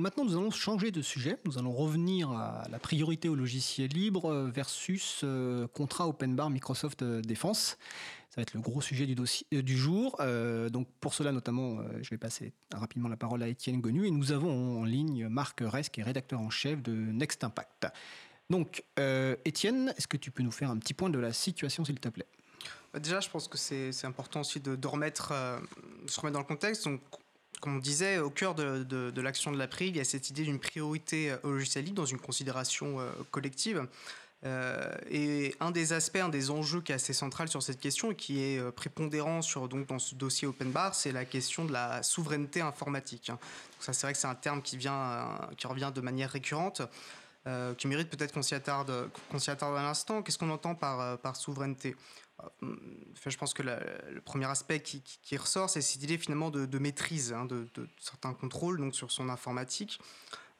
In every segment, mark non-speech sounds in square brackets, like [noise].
Maintenant, nous allons changer de sujet. Nous allons revenir à la priorité au logiciel libre versus euh, contrat open bar Microsoft euh, Défense. Ça va être le gros sujet du, dossier, euh, du jour. donc pour cela, notamment, je vais passer rapidement la parole à Étienne Gonu. Et nous avons en ligne Marc Res, qui est rédacteur en chef de Next Impact. Donc, Étienne, est-ce que tu peux nous faire un petit point de la situation, s'il te plaît? Bah, Déjà, je pense que c'est important aussi de, remettre, se remettre dans le contexte. Comme on disait, au cœur de, l'action de l'April, il y a cette idée d'une priorité au logiciel libre dans une considération euh, collective. Euh, et un des aspects, un des enjeux qui est assez central sur cette question et qui est euh, prépondérant sur, donc, dans ce dossier Open Bar, c'est la question de la souveraineté informatique. Donc ça, c'est vrai que c'est un terme qui, vient, qui revient de manière récurrente. qui mérite peut-être qu'on s'y attarde, s'y attarde à l'instant. Qu'est-ce qu'on entend par souveraineté? Je pense que le premier aspect qui, ressort, c'est cette idée finalement de, maîtrise hein, de, certains contrôles donc sur son informatique.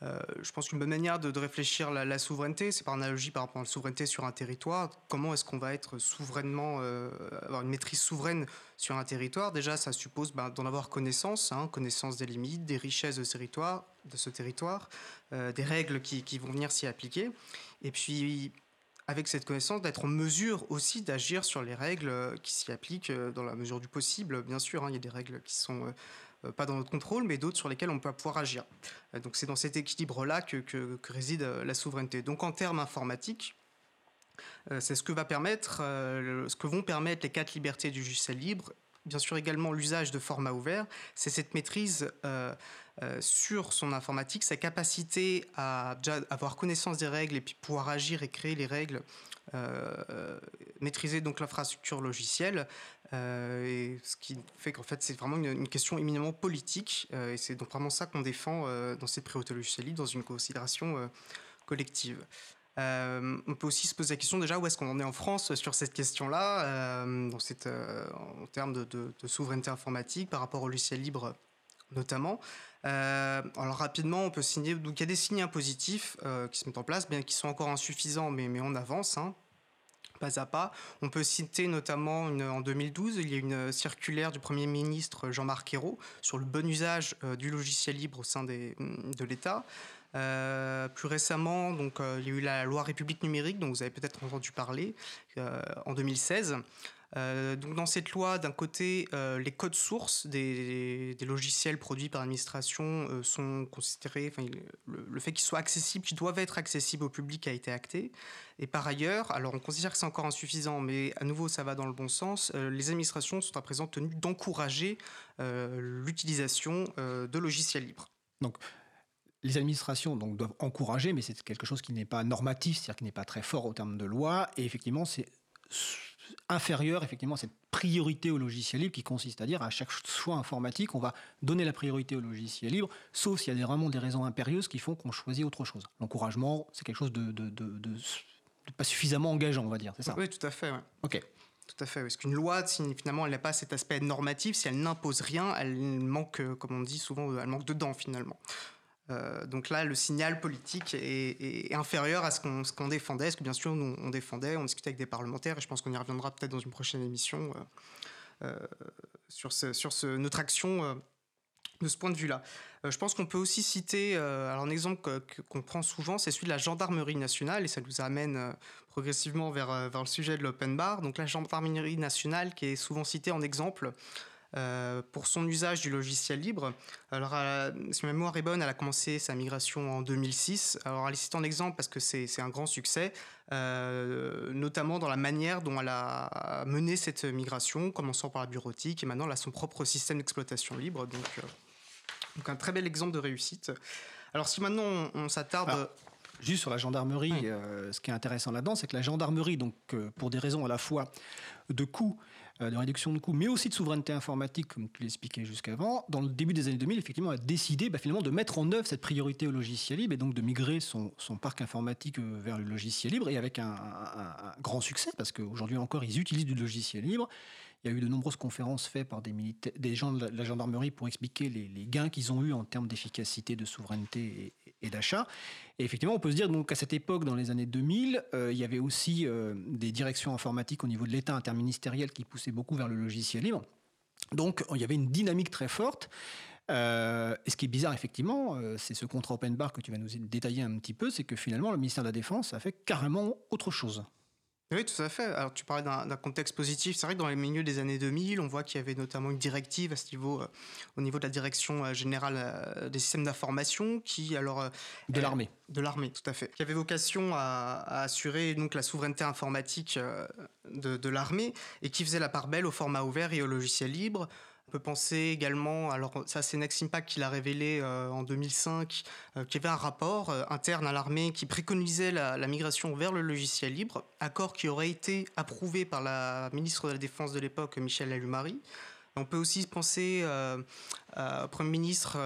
Euh, je pense qu'une bonne manière de, réfléchir la, la souveraineté, c'est par analogie par rapport à la souveraineté sur un territoire. Comment est-ce qu'on va être souverainement, euh, avoir une maîtrise souveraine sur un territoire? Déjà, ça suppose ben, d'en avoir connaissance, hein, connaissance des limites, des richesses de ce territoire, de ce territoire euh, des règles qui, qui vont venir s'y appliquer. Et puis, avec cette connaissance, d'être en mesure aussi d'agir sur les règles euh, qui s'y appliquent euh, dans la mesure du possible. Bien sûr, hein, il y a des règles qui sont euh, pas dans notre contrôle, mais d'autres sur lesquelles on peut pouvoir agir. Donc c'est dans cet équilibre-là que, que, réside la souveraineté. Donc en termes informatiques, c'est ce que va permettre, ce que vont permettre les quatre libertés du logiciel libre bien sûr également l'usage de formats ouverts, c'est cette maîtrise euh, euh, sur son informatique, sa capacité à avoir connaissance des règles et puis pouvoir agir et créer les règles, euh, maîtriser donc l'infrastructure logicielle, ce qui fait qu'en fait c'est vraiment une, question éminemment politique, et c'est donc vraiment ça qu'on défend dans cette logicielle dans une considération collective. Euh, on peut aussi se poser la question déjà où est-ce qu'on en est en France sur cette question-là, euh, euh, en termes de, souveraineté informatique par rapport au logiciel libre notamment. alors rapidement, on peut signer. Donc il y a des signes positifs qui se mettent en place, bien qu'ils sont encore insuffisants, mais, on avance. Hein, pas à pas. On peut citer notamment en 2012, il y a une circulaire du Premier ministre Jean-Marc Ayrault sur le bon usage du logiciel libre au sein de l'État. Euh, plus récemment, donc, euh, il y a eu la loi République numérique, dont vous avez peut-être entendu parler, euh, en 2016. donc dans cette loi, d'un côté, les codes sources des, logiciels produits par l'administration sont considérés, le, le, fait qu'ils soient accessibles, qu'ils doivent être accessibles au public a été acté. Et par ailleurs, alors on considère que c'est encore insuffisant, mais à nouveau ça va dans le bon sens, les administrations sont à présent tenues d'encourager l'utilisation de logiciels libres. Donc les administrations donc, doivent encourager, mais c'est quelque chose qui n'est pas normatif, c'est-à-dire qui n'est pas très fort au terme de loi, et effectivement, c'est inférieur effectivement à cette priorité au logiciel libre qui consiste à dire à chaque choix informatique, on va donner la priorité au logiciel libre, sauf s'il y a vraiment des raisons impérieuses qui font qu'on choisit autre chose. L'encouragement, c'est quelque chose de, de, pas suffisamment engageant, on va dire, c'est ça? Oui, tout à fait. Ok. Tout à fait. Parce qu'une loi, finalement, elle n'a pas cet aspect normatif, si elle n'impose rien, elle manque, comme on dit souvent, elle manque dedans, finalement. Euh, donc là, le signal politique est, inférieur à ce qu'on défendait, parce que bien sûr, nous, on défendait, on discutait avec des parlementaires, et je pense qu'on y reviendra peut-être dans une prochaine émission euh, euh, sur, ce, notre action de ce point de vue-là. je pense qu'on peut aussi citer, un exemple qu'on prend souvent, c'est celui de la gendarmerie nationale, et ça nous amène progressivement vers le sujet de l'open bar. Donc la gendarmerie nationale qui est souvent citée en exemple euh, pour son usage du logiciel libre. Alors, si ma mémoire est bonne, elle a commencé sa migration en 2006. Alors, elle est citée en exemple parce que c'est un grand succès, euh, notamment dans la manière dont elle a mené cette migration, commençant par la bureautique, et maintenant elle a son propre système d'exploitation libre. Donc, euh, donc, un très bel exemple de réussite. Alors, si maintenant on, s'attarde... Juste sur la gendarmerie, ce qui est intéressant là-dedans, c'est que la gendarmerie, donc pour des raisons à la fois de coûts euh, de réduction de coûts, mais aussi de souveraineté informatique, comme tu l'expliquais jusqu'avant, dans le début des années 2000, effectivement, a décidé bah, finalement de mettre en œuvre cette priorité au logiciel libre et donc de migrer son, parc informatique euh, vers le logiciel libre et avec un grand succès, parce qu'aujourd'hui encore, ils utilisent du logiciel libre il y a eu de nombreuses conférences faites par des, des gens de la gendarmerie pour expliquer les, gains qu'ils ont eus en termes d'efficacité, de souveraineté et, d'achat. Et effectivement, on peut se dire qu'à cette époque, dans les années 2000, euh, il y avait aussi euh, des directions informatiques au niveau de l'État interministériel qui poussaient beaucoup vers le logiciel libre. Donc il y avait une dynamique très forte. et ce qui est bizarre, effectivement, c'est ce contrat open bar que tu vas nous détailler un petit peu, c'est que finalement, le ministère de la Défense a fait carrément autre chose. Oui, tout à fait. Alors, tu parlais d'un contexte positif. C'est vrai que dans les milieux des années 2000, on voit qu'il y avait notamment une directive à ce niveau, euh, au niveau de la direction euh, générale euh, des systèmes d'information, qui alors de l'armée, de l'armée, tout à fait, qui avait vocation à, assurer donc la souveraineté informatique de, de l'armée et qui faisait la part belle au format ouvert et au logiciel libre. On peut penser également, alors ça c'est Next Impact qui l'a révélé euh, en 2005, euh, qu'il y avait un rapport euh, interne à l'armée qui préconisait la, migration vers le logiciel libre, accord qui aurait été approuvé par la ministre de la Défense de l'époque, Michel Allumari. On peut aussi penser au Premier ministre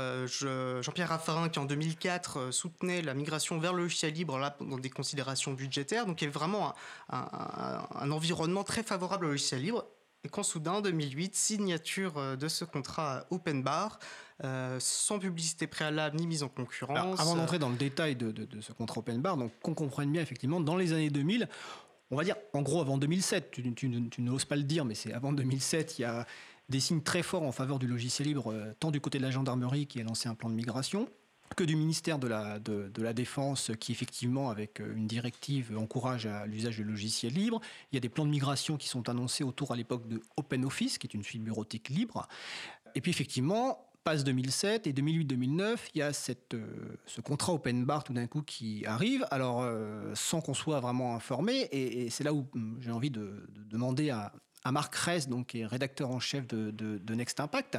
Jean-Pierre Raffarin qui en 2004 soutenait la migration vers le logiciel libre là, dans des considérations budgétaires. Donc il y avait vraiment un environnement très favorable au logiciel libre et quand soudain, en 2008, signature euh, de ce contrat open bar, euh, sans publicité préalable ni mise en concurrence. avant d'entrer dans le détail de, ce contrat open bar, donc qu'on comprenne bien effectivement, dans les années 2000, on va dire en gros avant 2007, tu, tu n'oses pas le dire, mais c'est avant 2007, il y a des signes très forts en faveur du logiciel libre, euh, tant du côté de la gendarmerie qui a lancé un plan de migration, que du ministère de la, de, la Défense qui, effectivement, avec euh, une directive, encourage l'usage de logiciels libres. Il y a des plans de migration qui sont annoncés autour à l'époque de OpenOffice, qui est une suite bureautique libre. Et puis, effectivement, passe 2007 et 2008-2009, il y a cette, euh, ce contrat open bar tout d'un coup qui arrive, alors euh, sans qu'on soit vraiment informé, et, c'est là où hum, j'ai envie de, demander à, à Marc Ress, donc, qui est rédacteur en chef de, de Next Impact,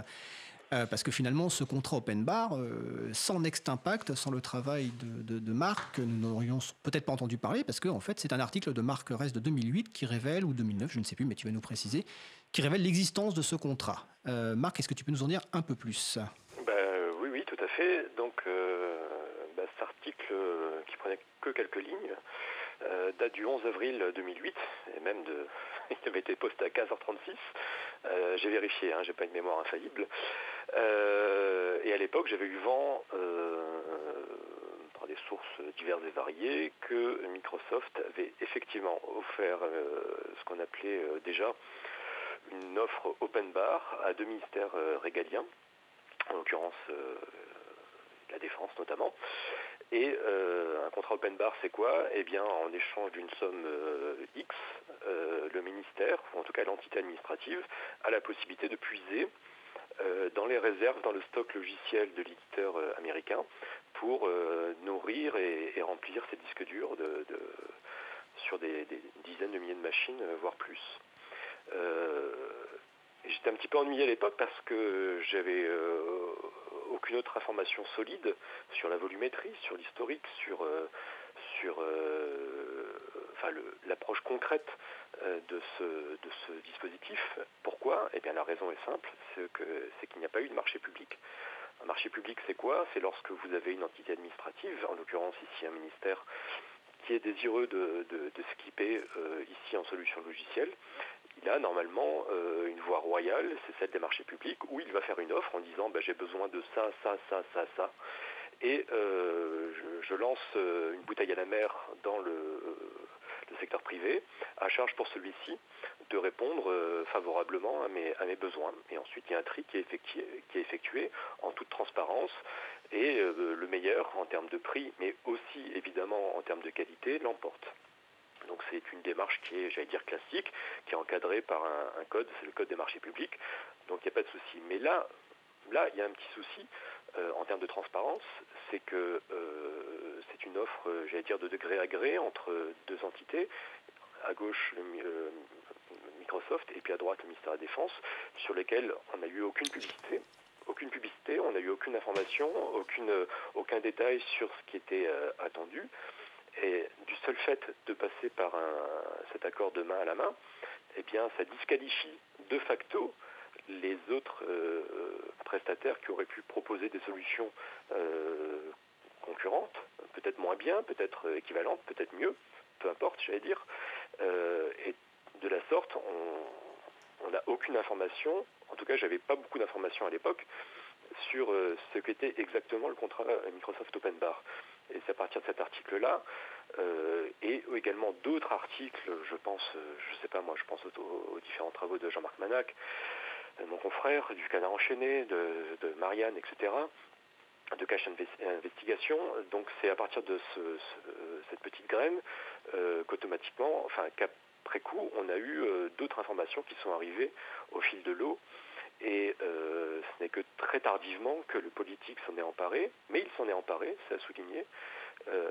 euh, parce que finalement, ce contrat open bar, euh, sans Next Impact, sans le travail de, Marc, nous n'aurions peut-être pas entendu parler, parce qu'en en fait, c'est un article de Marc Rest de 2008 qui révèle, ou 2009, je ne sais plus, mais tu vas nous préciser, qui révèle l'existence de ce contrat. Euh, Marc, est-ce que tu peux nous en dire un peu plus? Ben, Oui, oui, tout à fait. Donc, ben, cet article qui prenait que quelques lignes date du 11 avril 2008, et même de, [laughs] il avait été posté à 15h36. j'ai vérifié, hein, j'ai pas une mémoire infaillible. Euh, et à l'époque, j'avais eu vent, euh, par des sources diverses et variées, que Microsoft avait effectivement offert euh, ce qu'on appelait déjà une offre open bar à deux ministères régaliens, en l'occurrence la défense notamment. Et un contrat open bar, c'est quoi? Eh bien, en échange d'une somme X, le ministère, ou en tout cas l'entité administrative, a la possibilité de puiser euh, dans les réserves, dans le stock logiciel de l'éditeur euh, américain pour euh, nourrir et, remplir ces disques durs de, sur des, dizaines de milliers de machines, voire plus. J'étais un petit peu ennuyé à l'époque parce que j'avais aucune autre information solide sur la volumétrie, sur l'historique, sur, sur l'approche concrète euh, de ce, de dispositif. Pourquoi? Eh bien la raison est simple, c'est qu'il n'y a pas eu de marché public. Un marché public, c'est quoi? C'est lorsque vous avez une entité administrative, en l'occurrence ici un ministère, qui est désireux de, de, s'équiper euh, ici en solution logicielle, il a normalement euh, une voie royale, c'est celle des marchés publics, où il va faire une offre en disant bah, j'ai besoin de ça, ça, ça, ça, ça. Et je, lance une bouteille à la mer dans le, secteur privé, à charge pour celui-ci de répondre euh, favorablement à mes, besoins. Et ensuite, il y a un tri qui est effectué, en toute transparence et euh, le meilleur en termes de prix, mais aussi évidemment en termes de qualité, l'emporte. Donc c'est une démarche qui est, j'allais dire, classique, qui est encadrée par un, code, c'est le code des marchés publics, donc il n'y a pas de souci. Mais là, là, il y a un petit souci euh, en termes de transparence, c'est que c'est une offre, euh, j'allais dire, de degré à gré entre deux entités. À gauche, euh, Microsoft et puis à droite le ministère de la Défense, sur lesquels on n'a eu aucune publicité. Aucune publicité, on n'a eu aucune information, aucune, aucun détail sur ce qui était euh, attendu. Seul fait de passer par cet accord de main à la main, eh bien, ça disqualifie de facto les autres prestataires qui auraient pu proposer des solutions concurrentes, peut-être moins bien, peut-être équivalentes, peut-être mieux, peu importe, j'allais dire. Euh, et de la sorte, on n'a aucune information, en tout cas j'avais pas beaucoup d'informations à l'époque, sur euh, ce qu'était exactement le contrat Microsoft Open Bar. Et c'est à partir de cet article-là, euh, et également d'autres articles, je pense, je sais pas moi, je pense aux, différents travaux de Jean-Marc Manac, mon confrère, du Canard enchaîné, de, Marianne, etc., de Cache Investigation. Donc c'est à partir de cette petite graine qu'automatiquement, enfin qu'après coup, on a eu d'autres informations qui sont arrivées au fil de l'eau. Et ce n'est que très tardivement que le politique s'en est emparé, mais il s'en est emparé, c'est à souligner, euh,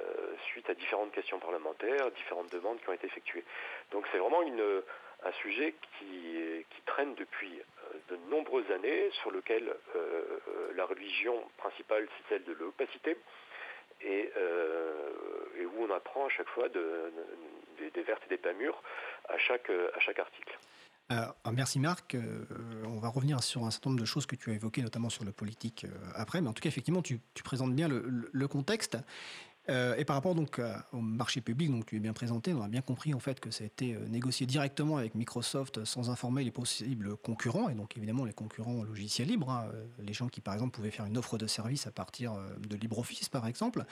suite à différentes questions parlementaires, différentes demandes qui ont été effectuées. Donc c'est vraiment un sujet qui, traîne depuis euh, de nombreuses années, sur lequel euh, la religion principale, c'est celle de l'opacité, et, où on apprend à chaque fois des, vertes et des pas mûres à chaque article. Merci Marc. on va revenir sur un certain nombre de choses que tu as évoquées, notamment sur le politique après. Mais en tout cas, effectivement, tu, présentes bien le contexte. Euh, et par rapport donc au marché public, donc tu es bien présenté, on a bien compris en fait que ça a été euh, négocié directement avec Microsoft sans informer les possibles concurrents et donc évidemment les concurrents logiciels libres, hein, euh, les gens qui par exemple pouvaient faire une offre de service à partir de LibreOffice par exemple.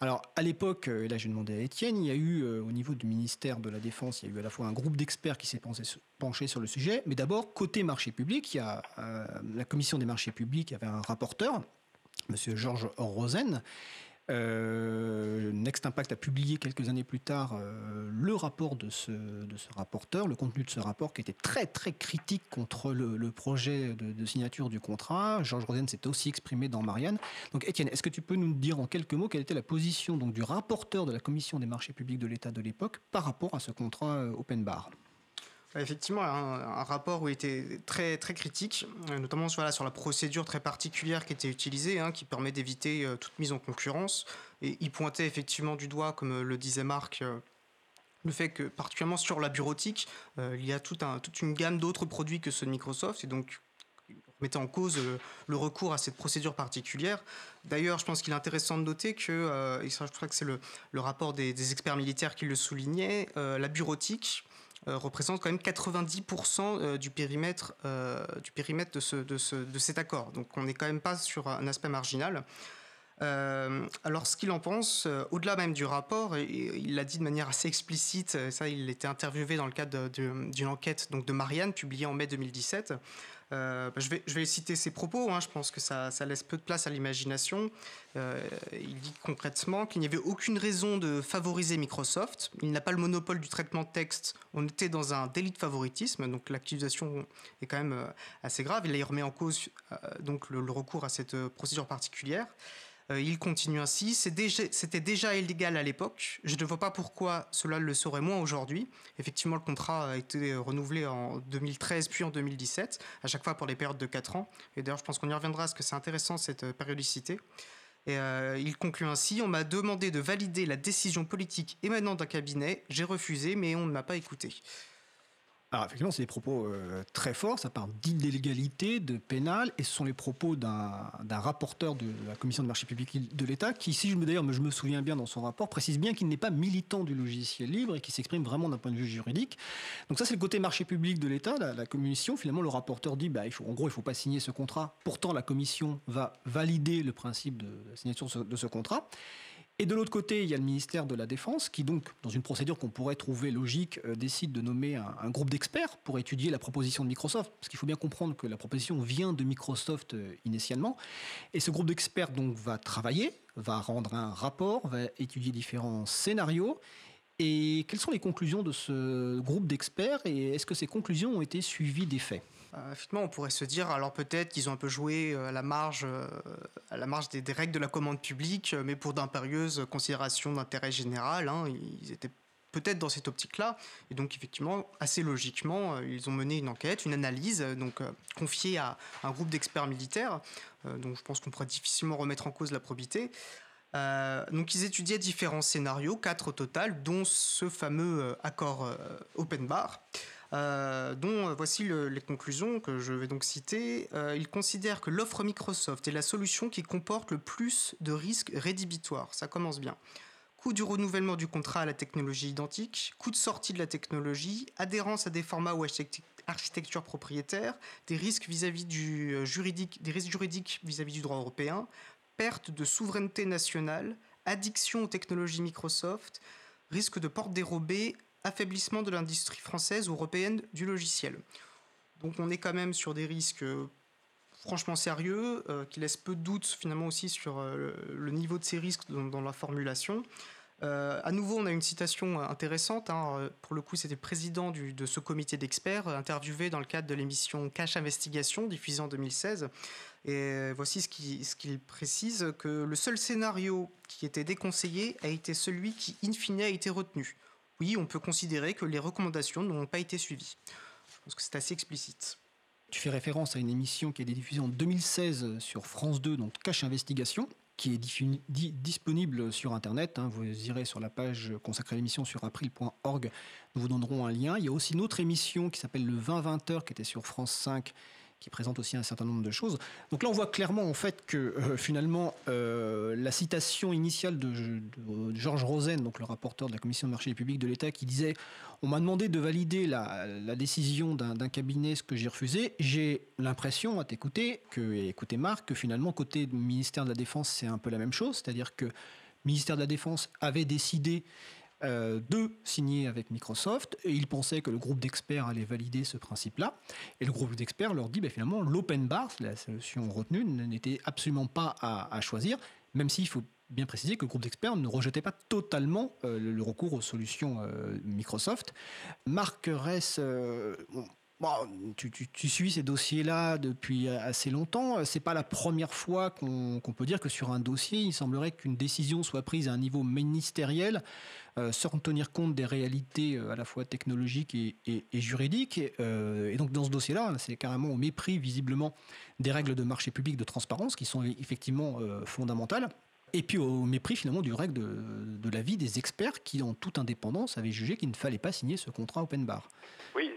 Alors à l'époque, et là j'ai demandé à Étienne, il y a eu au niveau du ministère de la Défense, il y a eu à la fois un groupe d'experts qui s'est penché sur le sujet, mais d'abord côté marché public, a la commission des marchés publics, avait un rapporteur, Monsieur Georges Rosen, euh, Next Impact a publié quelques années plus tard euh, le rapport de ce, rapporteur, le contenu de ce rapport qui était très très critique contre le, projet de, signature du contrat. Georges Rosen s'est aussi exprimé dans Marianne. Donc Étienne, est-ce que tu peux nous dire en quelques mots quelle était la position donc, du rapporteur de la Commission des marchés publics de l'État de l'époque par rapport à ce contrat euh, open bar? Effectivement, un, rapport où il était très, très critique, euh, notamment sur, la procédure très particulière qui était utilisée, hein, qui permet d'éviter euh, toute mise en concurrence. Et il pointait effectivement du doigt, comme le disait Marc, euh, le fait que, particulièrement sur la bureautique, il y a toute une gamme d'autres produits que ceux de Microsoft, et donc mettait en cause le recours à cette procédure particulière. D'ailleurs, je pense qu'il est intéressant de noter que, et je crois que c'est le, le, rapport des, experts militaires qui le soulignait, la bureautique euh, représente quand même 90% euh, du périmètre, euh, du périmètre de, de, cet accord. Donc on n'est quand même pas sur un aspect marginal. Alors, ce qu'il en pense, au-delà même du rapport, il l'a dit de manière assez explicite, ça, il était interviewé dans le cadre d'une enquête donc, de Marianne, publiée en mai 2017. Euh, bah, je, vais, citer ses propos, hein. je pense que ça, laisse peu de place à l'imagination. Euh, il dit concrètement qu'il n'y avait aucune raison de favoriser Microsoft. Il n'a pas le monopole du traitement de texte. On était dans un délit de favoritisme, donc l'accusation est quand même euh, assez grave. Il remet en cause donc le, recours à cette procédure particulière. Euh, il continue ainsi. C'était déjà, illégal à l'époque. Je ne vois pas pourquoi cela le serait moins aujourd'hui. Effectivement, le contrat a été renouvelé en 2013 puis en 2017, à chaque fois pour les périodes de 4 ans. Et d'ailleurs, je pense qu'on y reviendra parce que c'est intéressant cette euh, périodicité. Et euh, il conclut ainsi On m'a demandé de valider la décision politique émanant d'un cabinet. J'ai refusé, mais on ne m'a pas écouté. Alors effectivement, c'est des propos euh, très forts, ça parle d'illégalité, de pénal, et ce sont les propos d'un rapporteur de la Commission de marché public de l'État, qui, si je me d'ailleurs, je me souviens bien dans son rapport, précise bien qu'il n'est pas militant du logiciel libre et qui s'exprime vraiment d'un point de vue juridique. Donc ça, c'est le côté marché public de l'État, la, Commission. Finalement, le rapporteur dit, bah, il faut, en gros, il ne faut pas signer ce contrat. Pourtant, la Commission va valider le principe de la signature de ce contrat. Et de l'autre côté, il y a le ministère de la Défense qui, donc, dans une procédure qu'on pourrait trouver logique, euh, décide de nommer un, groupe d'experts pour étudier la proposition de Microsoft. Parce qu'il faut bien comprendre que la proposition vient de Microsoft euh, initialement. Et ce groupe d'experts donc va travailler, va rendre un rapport, va étudier différents scénarios. Et quelles sont les conclusions de ce groupe d'experts et est-ce que ces conclusions ont été suivies des faits euh, effectivement, on pourrait se dire, alors peut-être qu'ils ont un peu joué euh, à la marge, euh, à la marge des, règles de la commande publique, mais pour d'impérieuses considérations d'intérêt général. Hein, ils étaient peut-être dans cette optique-là. Et donc, effectivement, assez logiquement, ils ont mené une enquête, une analyse, donc confiée à un groupe d'experts militaires. donc, je pense qu'on pourrait difficilement remettre en cause la probité. donc, ils étudiaient différents scénarios, quatre au total, dont ce fameux accord open bar. Euh, dont euh, voici les conclusions que je vais donc citer. Euh, il considère que l'offre Microsoft est la solution qui comporte le plus de risques rédhibitoires. Ça commence bien. Coût du renouvellement du contrat à la technologie identique, coût de sortie de la technologie, adhérence à des formats ou architecture propriétaire, des risques vis-à-vis du des risques juridiques vis-à-vis du droit européen, perte de souveraineté nationale, addiction aux technologies Microsoft, risque de porte dérobée, affaiblissement de l'industrie française ou européenne du logiciel. Donc on est quand même sur des risques franchement sérieux, qui laissent peu de doute finalement aussi sur le niveau de ces risques dans, la formulation. Euh, à nouveau, on a une citation intéressante. Hein. Pour le coup, c'était le président de ce comité d'experts, interviewé dans le cadre de l'émission Cash Investigation, diffusée en 2016. Et voici ce qu'il précise, que le seul scénario qui était déconseillé a été celui qui, in fine, a été retenu. Oui, on peut considérer que les recommandations n'ont pas été suivies. Je pense que c'est assez explicite. Tu fais référence à une émission qui a été diffusée en 2016 sur France 2, donc Cache Investigation, qui est disponible sur Internet. Hein. Vous irez sur la page consacrée à l'émission sur april.org. Nous vous donnerons un lien. Il y a aussi une autre émission qui s'appelle le 20-20 heures qui était sur France 5 qui présente aussi un certain nombre de choses. Donc là, on voit clairement en fait que euh, finalement euh, la citation initiale de, Georges Rosen, donc le rapporteur de la Commission de marché public de l'État, qui disait on m'a demandé de valider la, décision d'un cabinet, ce que j'ai refusé. J'ai l'impression, à t'écouter, que et écouter Marc, que finalement côté ministère de la Défense, c'est un peu la même chose, c'est-à-dire que ministère de la Défense avait décidé euh, de signer avec Microsoft et ils pensaient que le groupe d'experts allait valider ce principe-là. Et le groupe d'experts leur dit ben, finalement l'open bar, la solution retenue, n'était absolument pas à, choisir, même s'il faut bien préciser que le groupe d'experts ne rejetait pas totalement euh, le, recours aux solutions euh, Microsoft. Marc Ress, tu, suis ces dossiers-là depuis assez longtemps. C'est pas la première fois qu'on peut dire que sur un dossier, il semblerait qu'une décision soit prise à un niveau ministériel euh, sans tenir compte des réalités euh, à la fois technologiques et, juridiques. Euh, et donc dans ce dossier-là, c'est carrément au mépris visiblement des règles de marché public de transparence qui sont effectivement fondamentales. Et puis au mépris finalement du règle de, de l'avis des experts qui, en toute indépendance, avaient jugé qu'il ne fallait pas signer ce contrat open bar. Oui,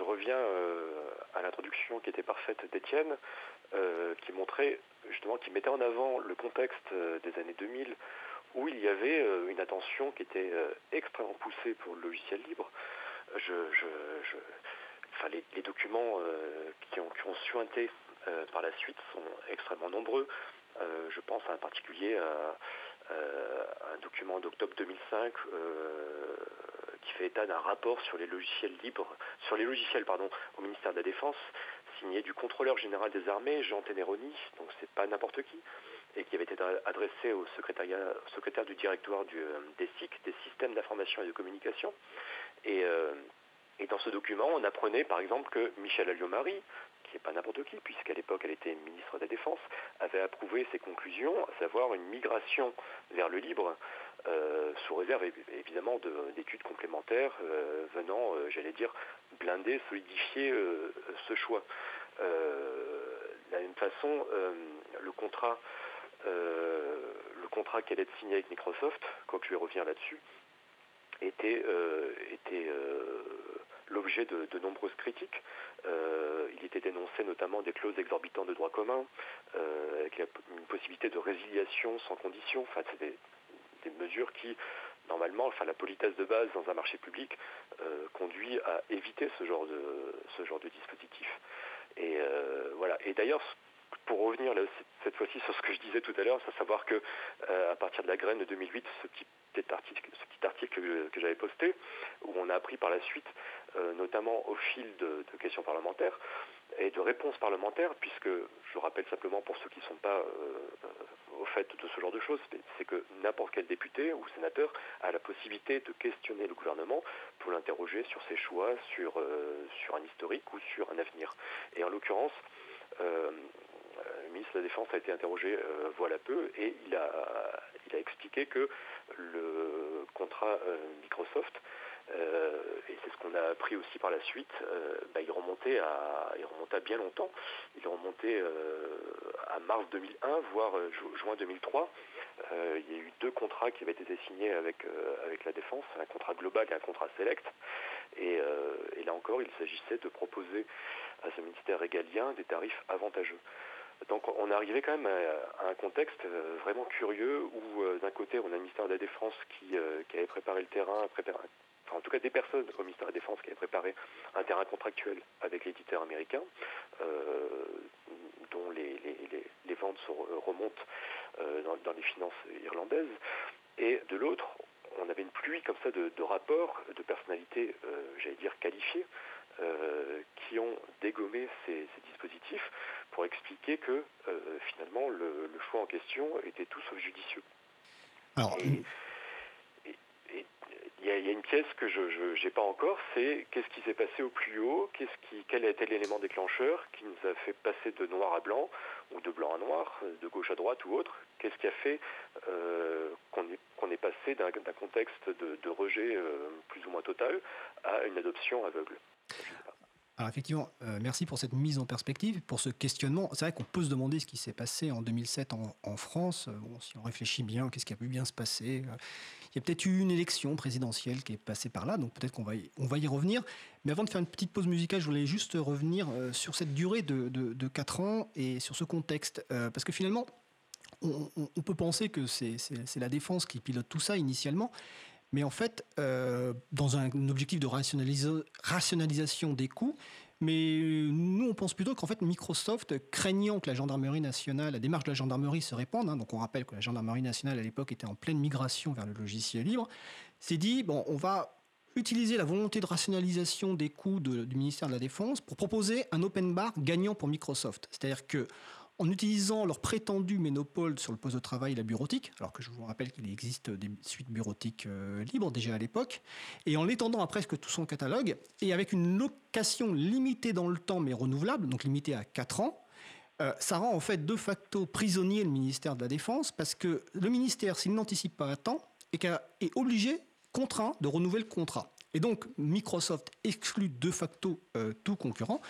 je reviens à l'introduction qui était parfaite d'Étienne, qui montrait justement, qui mettait en avant le contexte des années 2000 où il y avait euh, une attention qui était euh, extrêmement poussée pour le logiciel libre. Enfin, les, documents euh, qui, ont, qui ont suinté par la suite sont extrêmement nombreux. je pense en particulier à, un document d'octobre 2005 qui fait état d'un rapport sur les logiciels libres, sur les logiciels pardon, au ministère de la Défense, signé du contrôleur général des armées, Jean Teneroni, donc c'est pas n'importe qui, et qui avait été adressé au secrétaire du directoire du, euh, des SIC, des systèmes d'information et de communication. Euh, et, dans ce document, on apprenait par exemple que Michel Alliot-Marie, qui n'est pas n'importe qui, puisqu'à l'époque elle était ministre de la Défense, avait approuvé ses conclusions, à savoir une migration vers le libre, euh, sous réserve évidemment d'études complémentaires venant, j'allais dire, blinder, solidifier ce choix. de la même façon, le contrat euh, le contrat qui allait signé avec Microsoft, quoique je vais revenir là-dessus, était, euh, était euh, l'objet de, nombreuses critiques. il était dénoncé notamment des clauses exorbitantes de droit commun, avec une possibilité de résiliation sans condition. Enfin, c'est des, mesures qui, normalement, enfin, la politesse de base dans un marché public conduit à éviter ce genre de, ce genre de dispositif. Et voilà. Et d'ailleurs, pour revenir cette fois-ci sur ce que je disais tout à l'heure, c'est à savoir que euh, à partir de la graine de 2008, ce petit article, que, j'avais posté, où on a appris par la suite, euh, notamment au fil de, questions parlementaires et de réponses parlementaires, puisque je rappelle simplement pour ceux qui ne sont pas euh, au fait de ce genre de choses, c'est que n'importe quel député ou sénateur a la possibilité de questionner le gouvernement pour l'interroger sur ses choix, sur, sur un historique ou sur un avenir. Et en l'occurrence, le ministre de la Défense a été interrogé euh, voilà peu et il a, expliqué que le contrat euh, Microsoft, euh, et c'est ce qu'on a appris aussi par la suite, bah, il, remontait à, il remontait bien longtemps. Il remontait à mars 2001, voire juin 2003. il y a eu deux contrats qui avaient été signés avec, avec la Défense, un contrat global et un contrat select. Et, et là encore, il s'agissait de proposer à ce ministère régalien des tarifs avantageux. Donc on est arrivé quand même à, un contexte euh, vraiment curieux où euh, d'un côté on a le ministère de la Défense qui, euh, avait préparé le terrain, enfin, en tout cas des personnes au ministère de la Défense qui avaient préparé un terrain contractuel avec l'éditeur américain, dont les, ventes remontent dans, les finances irlandaises. Et de l'autre, on avait une pluie comme ça de, rapports de personnalités, j'allais dire qualifiées, qui ont dégommé ces, dispositifs que finalement le, choix en question était tout sauf judicieux. Alors, il y, a une pièce que je n'ai pas encore, c'est qu'est-ce qui s'est passé au plus haut, qu'est-ce qui, quel a été l'élément déclencheur qui nous a fait passer de noir à blanc, ou de blanc à noir, de gauche à droite ou autre, qu'est-ce qui a fait euh, qu'on est, est, passé d'un contexte de, rejet euh, plus ou moins total à une adoption aveugle? Alors effectivement, euh, merci pour cette mise en perspective, pour ce questionnement. C'est vrai qu'on peut se demander ce qui s'est passé en 2007 en, France. Bon, si on réfléchit bien, qu'est-ce qui a pu bien se passer il y a peut-être eu une élection présidentielle qui est passée par là, donc peut-être qu'on va, y, on va y revenir. Mais avant de faire une petite pause musicale, je voulais juste revenir euh, sur cette durée de, de, 4 ans et sur ce contexte. Euh, parce que finalement, on, peut penser que c'est la défense qui pilote tout ça initialement. Mais en fait, euh, dans un, objectif de rationalisation des coûts, mais nous, on pense plutôt qu'en fait, Microsoft, craignant que la gendarmerie nationale, la démarche de la gendarmerie se répande, hein, donc on rappelle que la gendarmerie nationale à l'époque était en pleine migration vers le logiciel libre, s'est dit, bon, on va utiliser la volonté de rationalisation des coûts du ministère de la Défense pour proposer un open bar gagnant pour Microsoft. C'est-à-dire que en utilisant leur prétendu monopole sur le poste de travail et la bureautique, alors que je vous rappelle qu'il existe des suites bureautiques euh, libres déjà à l'époque, et en l'étendant à presque tout son catalogue, et avec une location limitée dans le temps mais renouvelable, donc limitée à 4 ans, euh, ça rend en fait de facto prisonnier le ministère de la Défense, parce que le ministère, s'il n'anticipe pas à temps, est, est obligé, contraint, de renouveler le contrat. Et donc Microsoft exclut de facto euh, tout concurrent.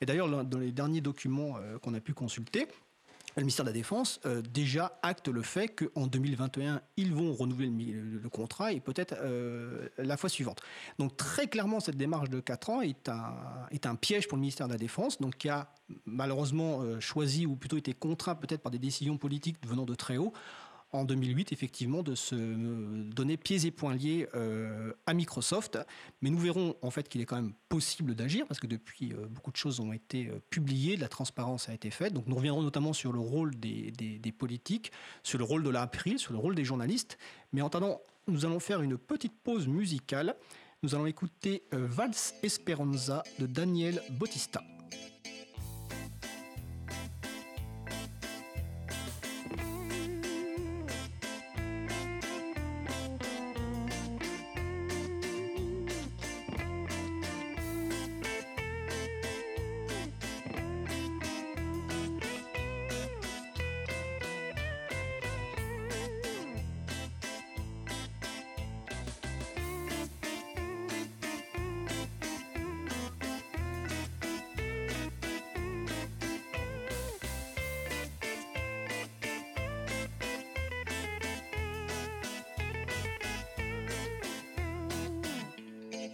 Et d'ailleurs, dans les derniers documents euh, qu'on a pu consulter, le ministère de la Défense euh, déjà acte le fait qu'en 2021, ils vont renouveler le, contrat et peut-être euh, la fois suivante. Donc très clairement, cette démarche de 4 ans est un, piège pour le ministère de la Défense, donc qui a malheureusement choisi ou plutôt été contraint peut-être par des décisions politiques venant de très haut en 2008, effectivement, de se donner pieds et poings liés euh, à Microsoft. Mais nous verrons en fait qu'il est quand même possible d'agir parce que depuis, euh, beaucoup de choses ont été euh, publiées, de la transparence a été faite. Donc nous reviendrons notamment sur le rôle des, des politiques, sur le rôle de l'April, sur le rôle des journalistes. Mais en attendant, nous allons faire une petite pause musicale. Nous allons écouter Vals Esperanza de Daniel Bautista.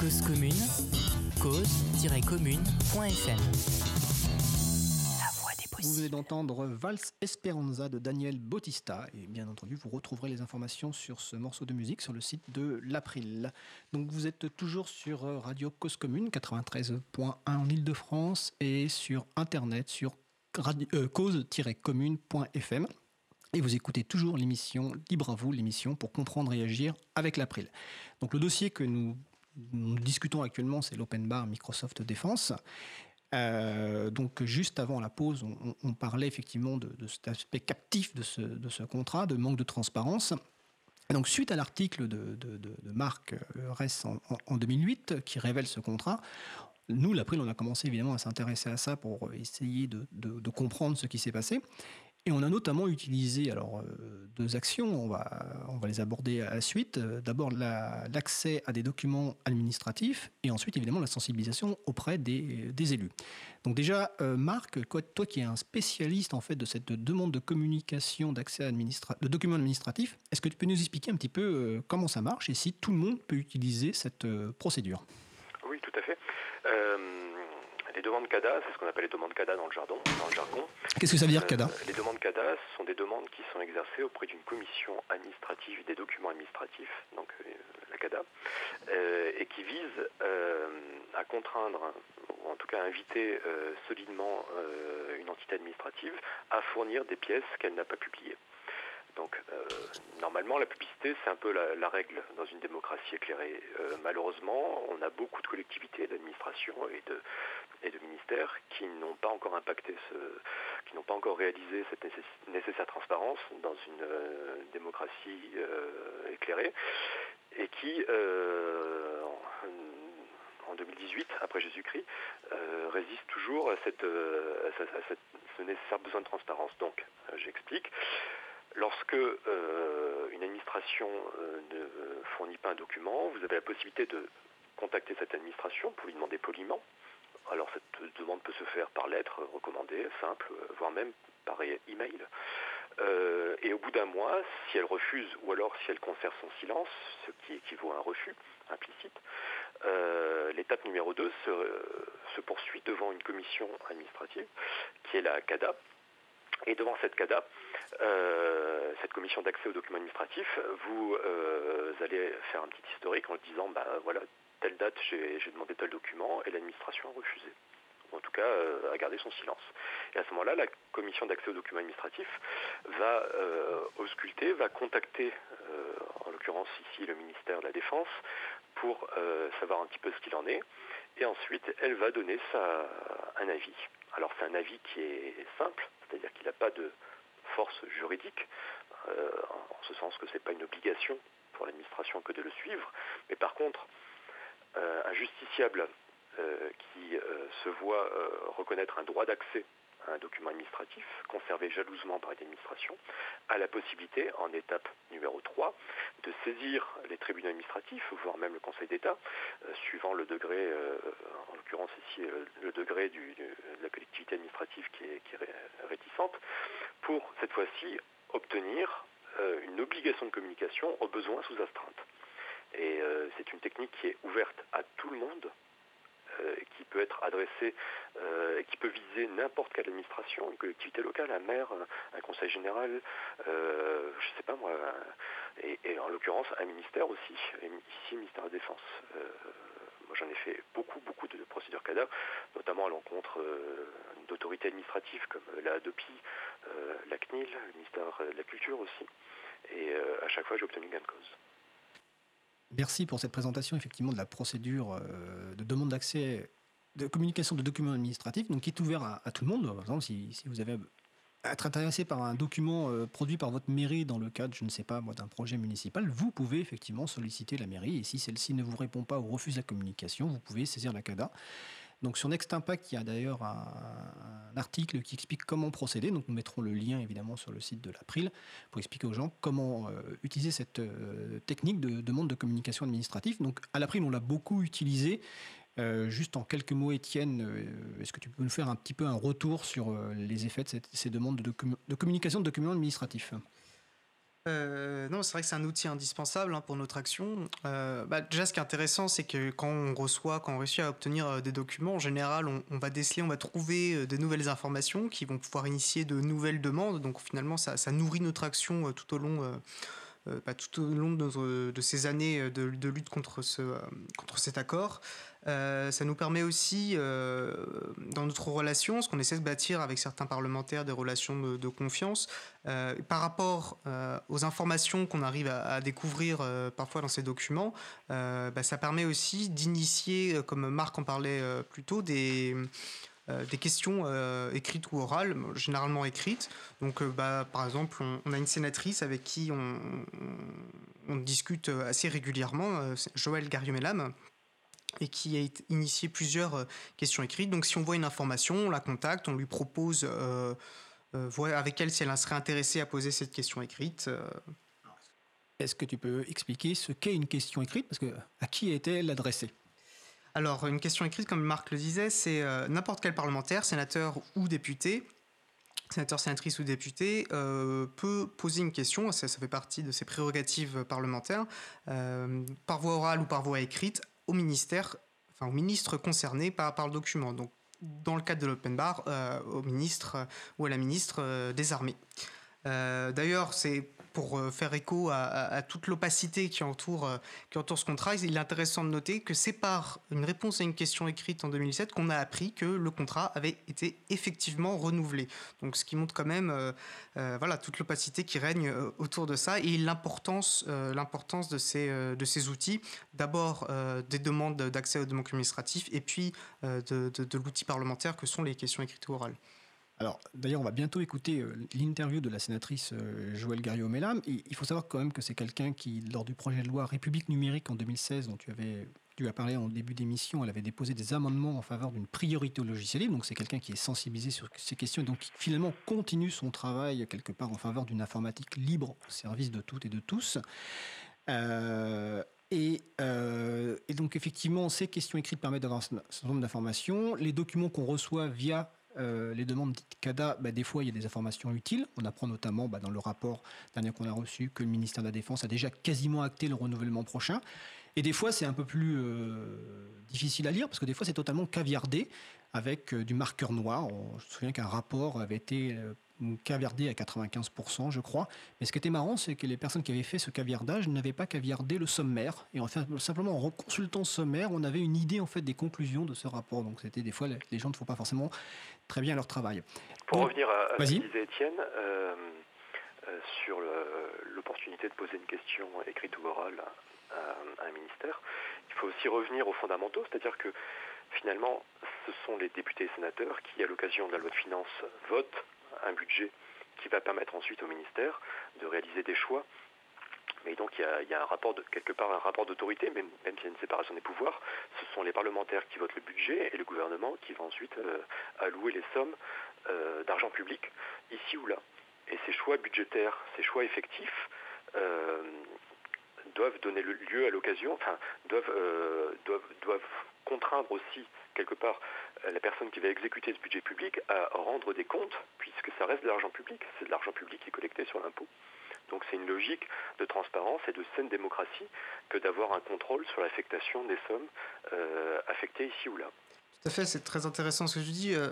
Cause commune, cause-commune.fm. Vous venez d'entendre Vals Esperanza de Daniel Bautista et bien entendu vous retrouverez les informations sur ce morceau de musique sur le site de l'April. Donc vous êtes toujours sur Radio Cause Commune 93.1 en Ile-de-France et sur internet sur euh, cause-commune.fm et vous écoutez toujours l'émission Libre à vous, l'émission pour comprendre et agir avec l'April. Donc le dossier que nous, discutons actuellement, c'est l'Open Bar Microsoft Défense. Euh, donc juste avant la pause, on, parlait effectivement de, cet aspect captif de ce, contrat, de manque de transparence. donc suite à l'article de, Marc euh, Ress en, 2008 qui révèle ce contrat, nous, l'April, on a commencé évidemment à s'intéresser à ça pour essayer de, comprendre ce qui s'est passé. Et on a notamment utilisé alors euh, deux actions, on va, on va les aborder à la suite. Euh, d'abord l'accès à des documents administratifs et ensuite évidemment la sensibilisation auprès des, élus. Donc déjà, euh, Marc, toi qui es un spécialiste en fait de cette demande de communication d'accès de documents administratifs, est-ce que tu peux nous expliquer un petit peu comment ça marche et si tout le monde peut utiliser cette procédure? Tout à fait. Les demandes CADA, c'est ce qu'on appelle les demandes CADA dans le. Dans le jargon. Qu'est-ce que ça veut dire CADA Les demandes CADA sont des demandes qui sont exercées auprès d'une commission administrative des documents administratifs, donc euh, la CADA, euh, et qui visent euh, à contraindre, ou en tout cas à inviter solidement une entité administrative à fournir des pièces qu'elle n'a pas publiées. Donc euh, normalement la publicité c'est un peu la, règle dans une démocratie éclairée. Euh, malheureusement on a beaucoup de collectivités, d'administrations et de, ministères qui n'ont pas encore impacté ce, qui n'ont pas encore réalisé cette nécessaire transparence dans une euh, démocratie éclairée et qui en 2018, après Jésus-Christ, résiste toujours à, ce nécessaire besoin de transparence. Donc, j'explique. Lorsque euh, une administration euh, ne fournit pas un document, vous avez la possibilité de contacter cette administration pour lui demander poliment. Alors cette demande peut se faire par lettre recommandée, simple, voire même par email. Euh, et au bout d'un mois, si elle refuse ou alors si elle conserve son silence, ce qui équivaut à un refus implicite, l'étape numéro 2 se, poursuit devant une commission administrative qui est la CADA. Et devant cette CADA, euh, cette commission d'accès aux documents administratifs, vous euh, allez faire un petit historique en disant, bah voilà, telle date j'ai demandé tel document et l'administration a refusé ou en tout cas euh, a gardé son silence. Et à ce moment-là, la commission d'accès aux documents administratifs va ausculter, va contacter, en l'occurrence ici le ministère de la Défense, pour savoir un petit peu ce qu'il en est, et ensuite elle va donner un avis. Alors c'est un avis qui est simple, c'est-à-dire qu'il n'a pas de force juridique, euh, en ce sens que ce n'est pas une obligation pour l'administration que de le suivre, mais par contre, euh, un justiciable euh, qui se voit reconnaître un droit d'accès un document administratif conservé jalousement par l'administration, a la possibilité, en étape numéro 3, de saisir les tribunaux administratifs, voire même le Conseil d'État, euh, suivant le degré, euh, en l'occurrence ici, euh, le degré de la collectivité administrative qui est, qui est réticente, pour cette fois-ci obtenir une obligation de communication aux besoins sous astreinte. Et c'est une technique qui est ouverte à tout le monde, qui peut être adressé, euh, qui peut viser n'importe quelle administration, une collectivité locale, un maire, un, conseil général, euh, je ne sais pas moi, et, en l'occurrence un ministère aussi, ici ministère de la Défense. moi j'en ai fait beaucoup, beaucoup de procédures CADA, notamment à l'encontre d'autorités administratives comme la ADOPI, la CNIL, le ministère de la Culture aussi, et à chaque fois j'ai obtenu gain de cause. Merci pour cette présentation effectivement de la procédure euh, de demande d'accès, de communication de documents administratifs, donc qui est ouvert à, tout le monde. Par exemple, si, vous avez être intéressé par un document euh, produit par votre mairie dans le cadre, je ne sais pas d'un projet municipal, vous pouvez effectivement solliciter la mairie. Et si celle-ci ne vous répond pas ou refuse la communication, vous pouvez saisir la CADA. Donc sur Next Impact, il y a d'ailleurs un, article qui explique comment procéder. Nous mettrons le lien évidemment sur le site de l'April pour expliquer aux gens comment euh, utiliser cette euh, technique de demande de communication administrative. Donc à l'April, on l'a beaucoup utilisé. Euh, juste en quelques mots, Étienne, est-ce que tu peux nous faire un petit peu un retour sur les effets de ces demandes de, de communication de documents administratifs? Euh, non, c'est vrai que c'est un outil indispensable hein, pour notre action. Euh, bah, déjà, ce qui est intéressant, c'est que quand on reçoit, quand on réussit à obtenir euh, des documents, en général, on, va déceler, on va trouver des nouvelles informations qui vont pouvoir initier de nouvelles demandes. Donc finalement, ça, nourrit notre action tout au long. Bah, tout au long de, ces années de, lutte contre, contre cet accord. Euh, ça nous permet aussi, euh, dans notre relation, ce qu'on essaie de bâtir avec certains parlementaires, des relations de, confiance, euh, par rapport aux informations qu'on arrive à, découvrir parfois dans ces documents, bah, ça permet aussi d'initier, comme Marc en parlait plus tôt, des... des questions écrites ou orales, généralement écrites. Donc, bah, par exemple, on, a une sénatrice avec qui on, discute assez régulièrement, Joël Gariomélam, et qui a initié plusieurs euh, questions écrites. Donc si on voit une information, on la contacte, on lui propose euh, euh avec elle si elle serait intéressée à poser cette question écrite. Euh. Est-ce que tu peux expliquer ce qu'est une question écrite? Parce que à qui est-elle adressée Alors une question écrite, comme Marc le disait, c'est n'importe quel parlementaire, sénateur ou député, sénateur, sénatrice ou député, peut poser une question, ça, fait partie de ses prérogatives parlementaires, par voie orale ou par voie écrite, au ministère, enfin au ministre concerné par, par le document. Donc, dans le cadre de l'open bar, euh, au ministre euh, ou à la ministre euh, des Armées. D'ailleurs, c'est pour euh, faire écho à, toute l'opacité qui entoure, euh, qui entoure ce contrat, il est intéressant de noter que c'est par une réponse à une question écrite en 2007 qu'on a appris que le contrat avait été effectivement renouvelé. Donc, ce qui montre quand même euh, voilà, toute l'opacité qui règne autour de ça et l'importance de, ces, outils. D'abord, des demandes d'accès aux documents administratifs et puis de, de l'outil parlementaire que sont les questions écrites orales. Alors, d'ailleurs, on va bientôt écouter euh, l'interview de la sénatrice euh, Joëlle Garriot-Mellam. Il faut savoir quand même que c'est quelqu'un qui, lors du projet de loi République numérique en 2016, dont tu avais tu as parlé en début d'émission, elle avait déposé des amendements en faveur d'une priorité au logiciel libre. Donc, c'est quelqu'un qui est sensibilisé sur ces questions et donc qui finalement continue son travail quelque part en faveur d'une informatique libre au service de toutes et de tous. Euh, et, et, donc, effectivement, ces questions écrites permettent d'avoir un certain nombre d'informations. Les documents qu'on reçoit via euh, les demandes dites CADA, bah, des fois, il y a des informations utiles. On apprend notamment bah, dans le rapport dernier qu'on a reçu que le ministère de la Défense a déjà quasiment acté le renouvellement prochain. Et des fois, c'est un peu plus euh, difficile à lire parce que des fois, c'est totalement caviardé avec euh, du marqueur noir. je me souviens qu'un rapport avait été caviardé à 95%, je crois. Mais ce qui était marrant, c'est que les personnes qui avaient fait ce caviardage n'avaient pas caviardé le sommaire. Et en fait, simplement en consultant le sommaire, on avait une idée en fait des conclusions de ce rapport. Donc c'était des fois, les gens ne font pas forcément très bien leur travail. Pour revenir à, ce que disait Étienne, euh, euh, sur l'opportunité de poser une question écrite ou orale à, un ministère, il faut aussi revenir aux fondamentaux, c'est-à-dire que finalement, ce sont les députés et sénateurs qui, à l'occasion de la loi de finances, votent un budget qui va permettre ensuite au ministère de réaliser des choix. Mais donc il y a, un rapport de, quelque part un rapport d'autorité, même, même s'il y a une séparation des pouvoirs, ce sont les parlementaires qui votent le budget et le gouvernement qui va ensuite euh, allouer les sommes euh, d'argent public ici ou là. Et ces choix budgétaires, ces choix effectifs euh, doivent donner lieu à l'occasion, enfin doivent, doivent contraindre aussi quelque part euh, la personne qui va exécuter ce budget public à rendre des comptes, puisque ça reste de l'argent public, c'est de l'argent public qui est collecté sur l'impôt. Donc c'est une logique de transparence et de saine démocratie que d'avoir un contrôle sur l'affectation des sommes euh, affectées ici ou là. Tout fait, c'est très intéressant ce que je dis, euh,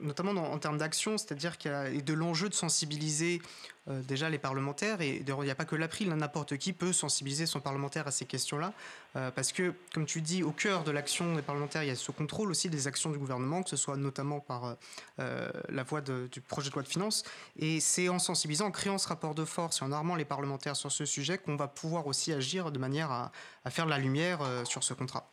notamment en termes d'action, c'est-à-dire qu'il y a de l'enjeu de sensibiliser euh, déjà les parlementaires, et il n'y a pas que l'April, n'importe qui peut sensibiliser son parlementaire à ces questions-là, euh, parce que, comme tu dis, au cœur de l'action des parlementaires, il y a ce contrôle aussi des actions du gouvernement, que ce soit notamment par la voie du projet de loi de finances, et c'est en sensibilisant, en créant ce rapport de force et en armant les parlementaires sur ce sujet qu'on va pouvoir aussi agir de manière à, à faire la lumière sur ce contrat.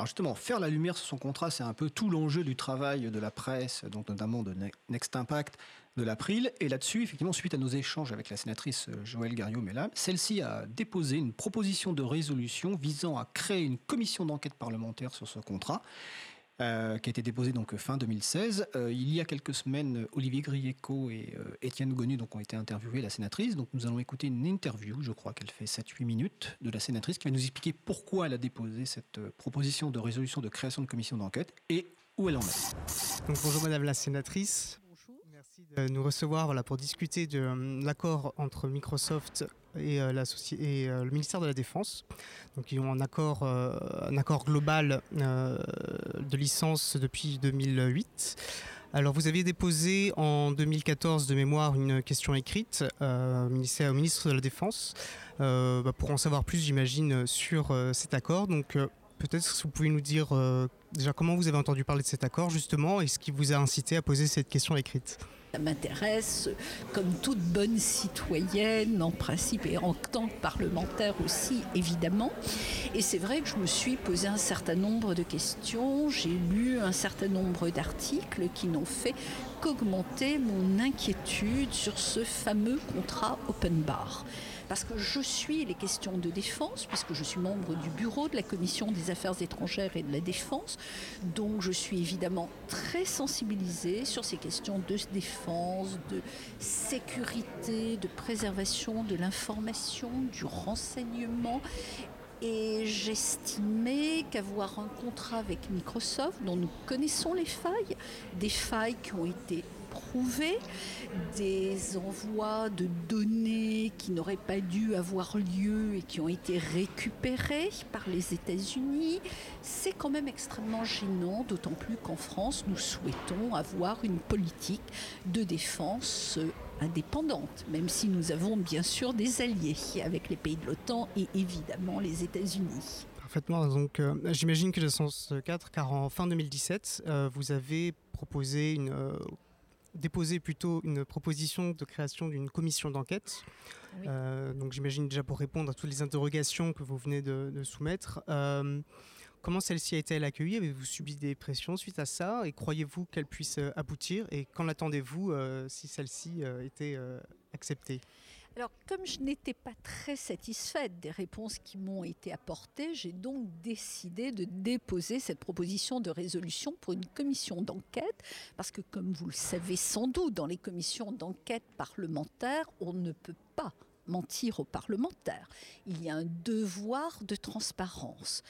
Alors justement, faire la lumière sur son contrat, c'est un peu tout l'enjeu du travail de la presse, donc notamment de Next Impact, de l'April. Et là-dessus, effectivement, suite à nos échanges avec la sénatrice euh, Joëlle Garriot-Mella, celle-ci a déposé une proposition de résolution visant à créer une commission d'enquête parlementaire sur ce contrat. Euh, qui a été déposé donc fin 2016. Euh, il y a quelques semaines, Olivier Grieco et euh, Étienne Gonu donc, ont été interviewés, la sénatrice. Donc nous allons écouter une interview, je crois qu'elle fait 7-8 minutes, de la sénatrice qui va nous expliquer pourquoi elle a déposé cette proposition de résolution de création de commission d'enquête et où elle en est. Donc bonjour Madame la sénatrice. Merci de nous recevoir voilà, pour discuter de l'accord entre Microsoft et, euh, euh, le ministère de la Défense. Donc ils ont un accord, un accord global de licence depuis 2008. Alors vous aviez déposé en 2014 de mémoire une question écrite au ministre de la Défense bah, pour en savoir plus j'imagine sur cet accord. Donc peut-être que vous pouvez nous dire déjà comment vous avez entendu parler de cet accord justement et ce qui vous a incité à poser cette question écrite. Ça m'intéresse comme toute bonne citoyenne en principe et en tant que parlementaire aussi évidemment. Et c'est vrai que je me suis posé un certain nombre de questions, j'ai lu un certain nombre d'articles qui n'ont fait qu'augmenter mon inquiétude sur ce fameux contrat open bar parce que je suis les questions de défense, puisque je suis membre du bureau de la Commission des Affaires étrangères et de la défense, donc je suis évidemment très sensibilisée sur ces questions de défense, de sécurité, de préservation de l'information, du renseignement. Et j'estimais qu'avoir un contrat avec Microsoft, dont nous connaissons les failles, des failles qui ont été prouvées, des envois de données qui n'auraient pas dû avoir lieu et qui ont été récupérés par les États-Unis, c'est quand même extrêmement gênant, d'autant plus qu'en France, nous souhaitons avoir une politique de défense indépendante, même si nous avons bien sûr des alliés avec les pays de l'OTAN et évidemment les États-Unis. Parfaitement. Donc, euh, j'imagine que le sens 4, car en fin 2017, euh, vous avez proposé une euh, déposé plutôt une proposition de création d'une commission d'enquête. Euh, donc j'imagine déjà pour répondre à toutes les interrogations que vous venez de, soumettre. Euh, comment celle-ci a été accueillie? Avez-vous subi des pressions suite à ça? Et croyez-vous qu'elle puisse euh, aboutir? Et qu'en attendez-vous si celle-ci était acceptée? Alors, comme je n'étais pas très satisfaite des réponses qui m'ont été apportées, j'ai donc décidé de déposer cette proposition de résolution pour une commission d'enquête, parce que, comme vous le savez sans doute, dans les commissions d'enquête parlementaires, on ne peut pas mentir aux parlementaires. Il y a un devoir de transparence.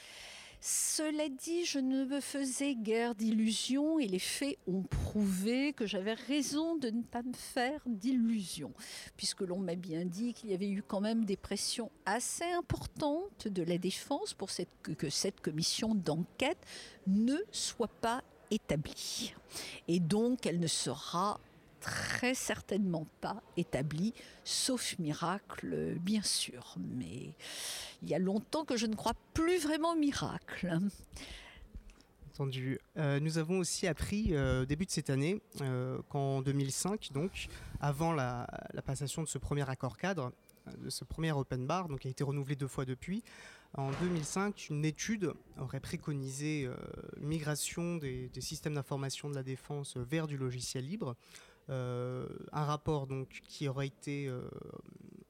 Cela dit, je ne me faisais guère d'illusions et les faits ont prouvé que j'avais raison de ne pas me faire d'illusions, puisque l'on m'a bien dit qu'il y avait eu quand même des pressions assez importantes de la défense pour que cette commission d'enquête ne soit pas établie. Et donc, elle ne sera très certainement pas établie, sauf miracle, bien sûr. Mais il y a longtemps que je ne crois plus vraiment au miracle. Entendu. Euh, nous avons aussi appris euh, au début de cette année euh, qu'en 2005, donc, avant la, passation de ce premier accord cadre, de ce premier open bar, donc qui a été renouvelé deux fois depuis, en 2005, une étude aurait préconisé migration des systèmes d'information de la défense vers du logiciel libre. Euh, un rapport donc, qui aurait été euh,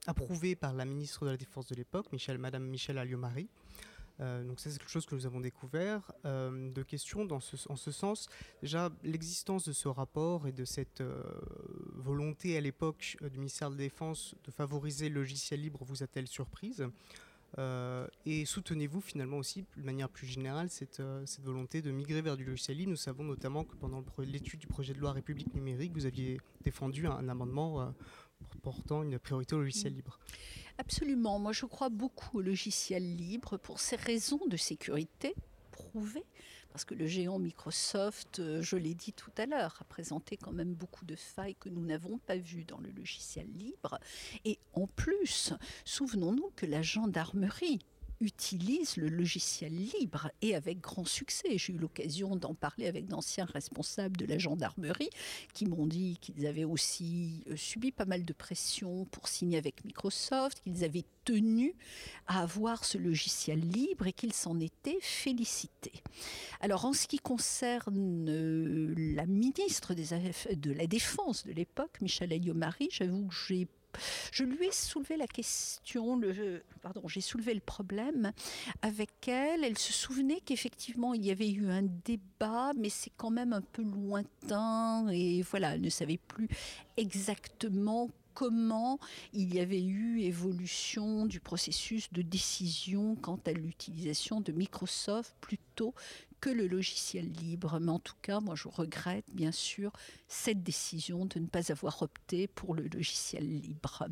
approuvé par la ministre de la Défense de l'époque, Madame Michel Alliot-Marie. Euh, donc ça c'est quelque chose que nous avons découvert. de questions dans ce, en ce sens. Déjà, l'existence de ce rapport et de cette volonté à l'époque du ministère de la Défense de favoriser le logiciel libre vous a-t-elle surprise? euh, et soutenez-vous finalement aussi, de manière plus générale, cette, euh, cette, volonté de migrer vers du logiciel libre Nous savons notamment que pendant l'étude du projet de loi République numérique, vous aviez défendu un, amendement euh, portant une priorité au logiciel libre. Absolument. Moi, je crois beaucoup au logiciel libre pour ces raisons de sécurité prouvées parce que le géant Microsoft, euh, je l'ai dit tout à l'heure, a présenté quand même beaucoup de failles que nous n'avons pas vues dans le logiciel libre. Et en plus, souvenons-nous que la gendarmerie utilise le logiciel libre et avec grand succès. J'ai eu l'occasion d'en parler avec d'anciens responsables de la gendarmerie qui m'ont dit qu'ils avaient aussi euh, subi pas mal de pression pour signer avec Microsoft, qu'ils avaient tenu à avoir ce logiciel libre et qu'ils s'en étaient félicités. Alors en ce qui concerne euh, la ministre de la Défense de l'époque, Michel Ayomari, j'avoue que j'ai je lui ai soulevé la question, le, pardon, j'ai soulevé le problème avec elle. Elle se souvenait qu'effectivement il y avait eu un débat, mais c'est quand même un peu lointain et voilà, elle ne savait plus exactement comment il y avait eu évolution du processus de décision quant à l'utilisation de Microsoft plutôt que le logiciel libre. Mais en tout cas, moi, je regrette bien sûr cette décision de ne pas avoir opté pour le logiciel libre.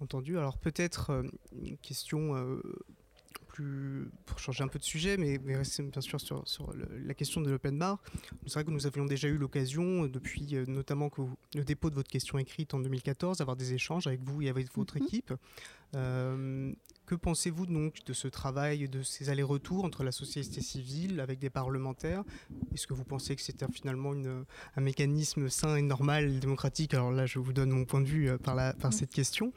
Entendu. Alors peut-être euh, une question euh, plus pour changer un peu de sujet, mais, rester bien sûr sur, la question de l'open bar. C'est vrai que nous avions déjà eu l'occasion, depuis euh, notamment que le dépôt de votre question écrite en 2014, d'avoir des échanges avec vous et avec votre mhm. équipe. Que pensez-vous donc de ce travail, de ces allers-retours entre la société civile avec des parlementaires? Est-ce que vous pensez que c'est finalement un mécanisme sain et normal, et démocratique? Alors là, je vous donne mon point de vue euh, par, par cette question.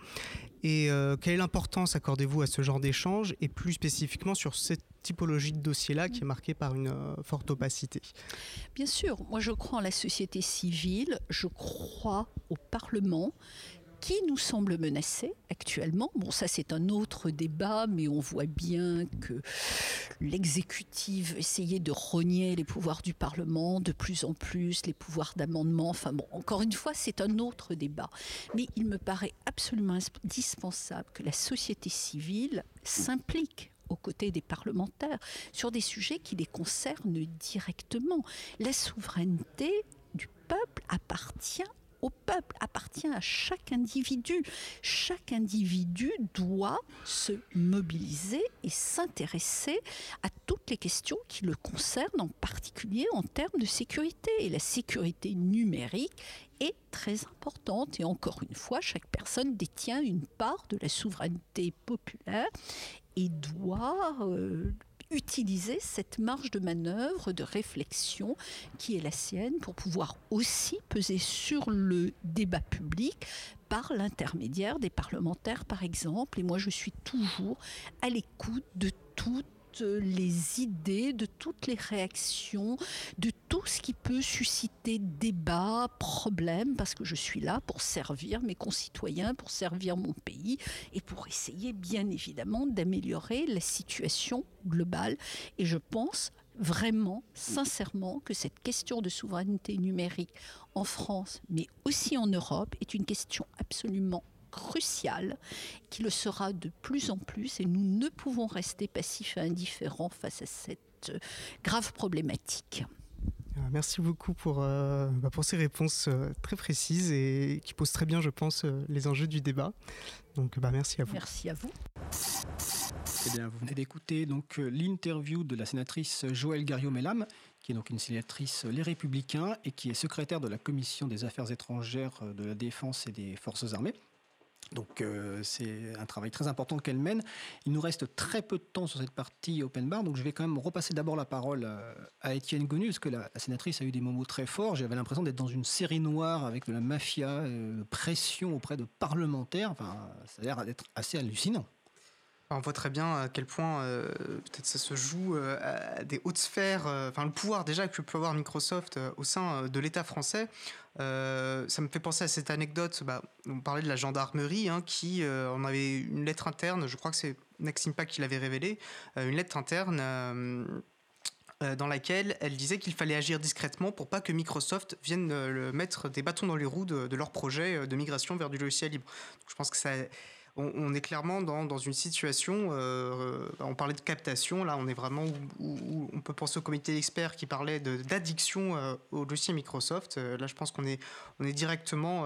Et euh, quelle importance accordez-vous à ce genre d'échange et plus spécifiquement sur cette typologie de dossier-là qui est marquée par une euh, forte opacité? Bien sûr, moi je crois en la société civile, je crois au Parlement qui nous semble menacé actuellement. Bon, ça c'est un autre débat, mais on voit bien que l'exécutif essayait de rogner les pouvoirs du Parlement de plus en plus, les pouvoirs d'amendement. Enfin bon, encore une fois, c'est un autre débat. Mais il me paraît absolument indispensable que la société civile s'implique aux côtés des parlementaires sur des sujets qui les concernent directement. La souveraineté du peuple appartient au peuple, appartient à chaque individu. Chaque individu doit se mobiliser et s'intéresser à toutes les questions qui le concernent, en particulier en termes de sécurité. Et la sécurité numérique est très importante. Et encore une fois, chaque personne détient une part de la souveraineté populaire et doit euh, utiliser cette marge de manœuvre, de réflexion qui est la sienne pour pouvoir aussi peser sur le débat public par l'intermédiaire des parlementaires, par exemple. Et moi, je suis toujours à l'écoute de toutes les idées, de toutes les réactions, de tout ce qui peut susciter débat, problème, parce que je suis là pour servir mes concitoyens, pour servir mon pays et pour essayer bien évidemment d'améliorer la situation globale. Et je pense vraiment, sincèrement, que cette question de souveraineté numérique en France, mais aussi en Europe, est une question absolument crucial, qui le sera de plus en plus, et nous ne pouvons rester passifs et indifférents face à cette euh, grave problématique. Euh, merci beaucoup pour, euh, bah, pour ces réponses très précises et qui posent très bien, je pense, les enjeux du débat. Donc, bah, merci à vous. Merci à vous. Eh bien, vous venez d'écouter donc l'interview de la sénatrice Joëlle Garriot-Mellam, qui est donc une sénatrice Les Républicains et qui est secrétaire de la Commission des Affaires étrangères, de la Défense et des Forces armées. Donc euh, c'est un travail très important qu'elle mène. Il nous reste très peu de temps sur cette partie open bar, donc je vais quand même repasser d'abord la parole euh, à, Étienne Gonu, parce que la, sénatrice a eu des mots très forts. J'avais l'impression d'être dans une série noire avec de la mafia, euh, pression auprès de parlementaires. Ça a l'air d'être assez hallucinant. On voit très bien à quel point peut-être ça se joue à des hautes sphères, enfin le pouvoir déjà que peut avoir Microsoft au sein de l'État français. Euh, ça me fait penser à cette anecdote. Bah, on parlait de la gendarmerie hein, qui euh, en avait une lettre interne. Je crois que c'est Maxime qui l'avait révélé. Euh, une lettre interne. dans laquelle elle disait qu'il fallait agir discrètement pour pas que Microsoft vienne mettre des bâtons dans les roues de, leur projet de migration vers du logiciel libre. je pense que ça, on, est clairement dans, une situation, euh, on parlait de captation, là on est vraiment où, on peut penser au comité d'experts qui parlait d'addiction euh, au dossier Microsoft. Euh, là je pense qu'on est, on est directement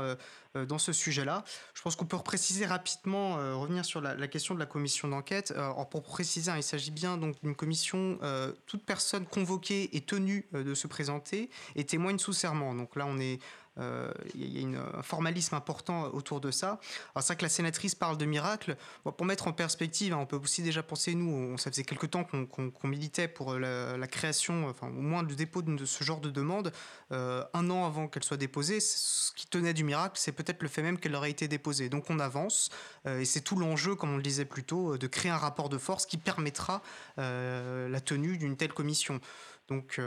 dans ce sujet-là. Je pense qu'on peut préciser rapidement, revenir sur la, question de la commission d'enquête. pour préciser, hein, il s'agit bien donc d'une commission, toute personne convoquée est tenue de se présenter et témoigne sous serment. Donc là on est euh, il y a un formalisme important autour de ça. Alors c'est vrai que la sénatrice parle de miracle. pour mettre en perspective, hein, on peut aussi déjà penser, nous, on, ça faisait quelque temps qu'on militait pour la, création, enfin au moins le dépôt de, ce genre de demande. Euh, un an avant qu'elle soit déposée, ce qui tenait du miracle, c'est peut-être le fait même qu'elle aurait été déposée. Donc on avance, euh, et c'est tout l'enjeu, comme on le disait plus tôt, de créer un rapport de force qui permettra la tenue d'une telle commission. Donc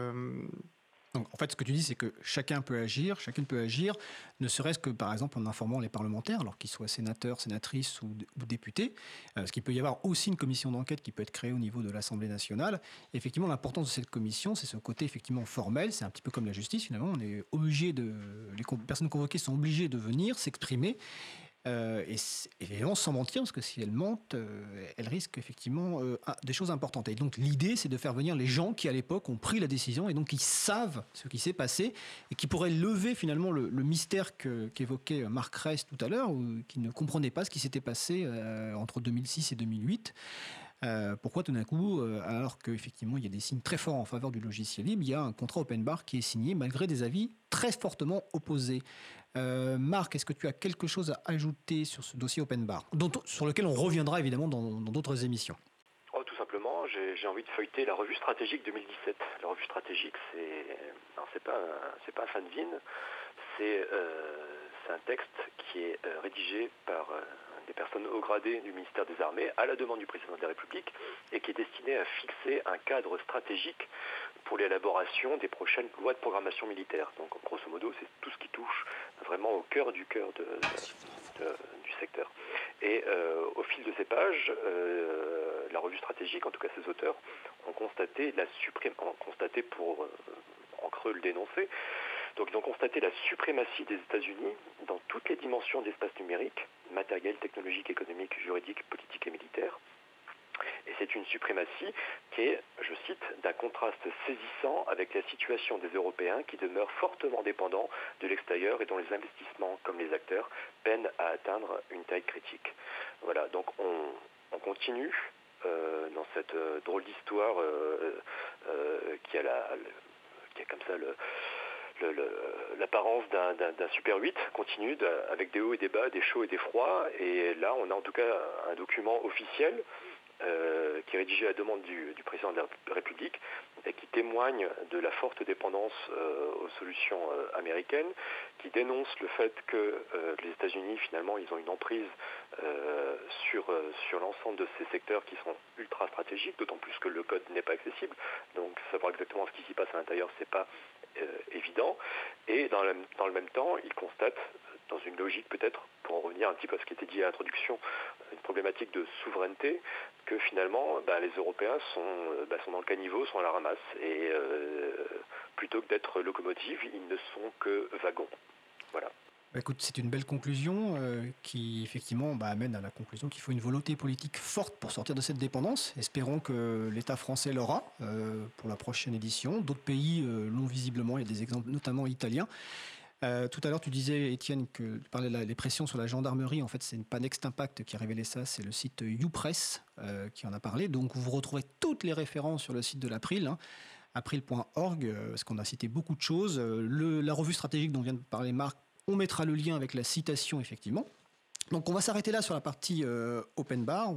donc, en fait, ce que tu dis, c'est que chacun peut agir, chacune peut agir, ne serait-ce que, par exemple, en informant les parlementaires, alors qu'ils soient sénateurs, sénatrices ou, députés. Euh, ce qu'il peut y avoir aussi une commission d'enquête qui peut être créée au niveau de l'Assemblée nationale. effectivement, l'importance de cette commission, c'est ce côté effectivement formel. C'est un petit peu comme la justice, finalement. On est obligé de, les personnes convoquées sont obligées de venir s'exprimer Euh, et évidemment, sans mentir, parce que si elle mente, euh, elle risque effectivement euh, des choses importantes. Et donc l'idée, c'est de faire venir les gens qui, à l'époque, ont pris la décision et donc qui savent ce qui s'est passé et qui pourraient lever finalement le, mystère qu'évoquait Marc Rest tout à l'heure, qui ne comprenait pas ce qui s'était passé entre 2006 et 2008. pourquoi tout d'un coup, alors qu'effectivement il y a des signes très forts en faveur du logiciel libre, il y a un contrat open bar qui est signé malgré des avis très fortement opposés euh, Marc, est-ce que tu as quelque chose à ajouter sur ce dossier Open Bar, sur lequel on reviendra évidemment dans d'autres émissions? Oh, Tout simplement, j'ai envie de feuilleter la revue stratégique 2017. La revue stratégique, c'est pas, pas un fanzine, c'est euh, un texte qui est euh, rédigé par des personnes haut gradées du ministère des Armées à la demande du président de la République et qui est destiné à fixer un cadre stratégique pour l'élaboration des prochaines lois de programmation militaire. Donc grosso modo, c'est tout ce qui touche vraiment au cœur du cœur du secteur. Et euh, au fil de ces pages, euh, la revue stratégique, en tout cas ses auteurs, ont constaté la ont constaté pour euh, en creux le dénoncer, donc ils ont constaté la suprématie des États-Unis dans toutes les dimensions d'espace numérique, matériel, technologique, économique, juridique, politique et militaire, et c'est une suprématie qui est, je cite, d'un contraste saisissant avec la situation des Européens qui demeurent fortement dépendants de l'extérieur et dont les investissements, comme les acteurs, peinent à atteindre une taille critique. Voilà, donc on, continue euh, dans cette euh, drôle d'histoire euh, qui, a qui a comme ça l'apparence d'un Super 8 continue avec des hauts et des bas, des chauds et des froids. Et là, on a en tout cas un document officiel euh, qui est rédigé à la demande du, président de la République et qui témoigne de la forte dépendance euh, aux solutions euh, américaines, qui dénonce le fait que les États-Unis, finalement, ils ont une emprise sur, sur l'ensemble de ces secteurs qui sont ultra stratégiques, d'autant plus que le code n'est pas accessible. Donc savoir exactement ce qui s'y passe à l'intérieur, c'est pas évident. Et dans le, même temps, il constate dans une logique peut-être, pour en revenir un petit peu à ce qui était dit à l'introduction, une problématique de souveraineté, que finalement bah, les Européens sont, euh, bah, sont dans le caniveau, sont à la ramasse, et euh, plutôt que d'être locomotives, ils ne sont que wagons. Voilà. Bah, écoute, c'est une belle conclusion euh, qui effectivement amène à la conclusion qu'il faut une volonté politique forte pour sortir de cette dépendance. Espérons que l'État français l'aura pour la prochaine édition. D'autres pays l'ont visiblement, il y a des exemples notamment italiens. Euh, tout à l'heure, tu disais, Étienne, que tu parlais des pressions sur la gendarmerie. En fait, c'est pas Next Impact qui a révélé ça, c'est le site YouPress euh, qui en a parlé. Donc, vous retrouvez toutes les références sur le site de l'April. Hein, april.org, euh, parce qu'on a cité beaucoup de choses. la revue stratégique dont vient de parler Marc, on mettra le lien avec la citation, effectivement. Donc on va s'arrêter là sur la partie open bar.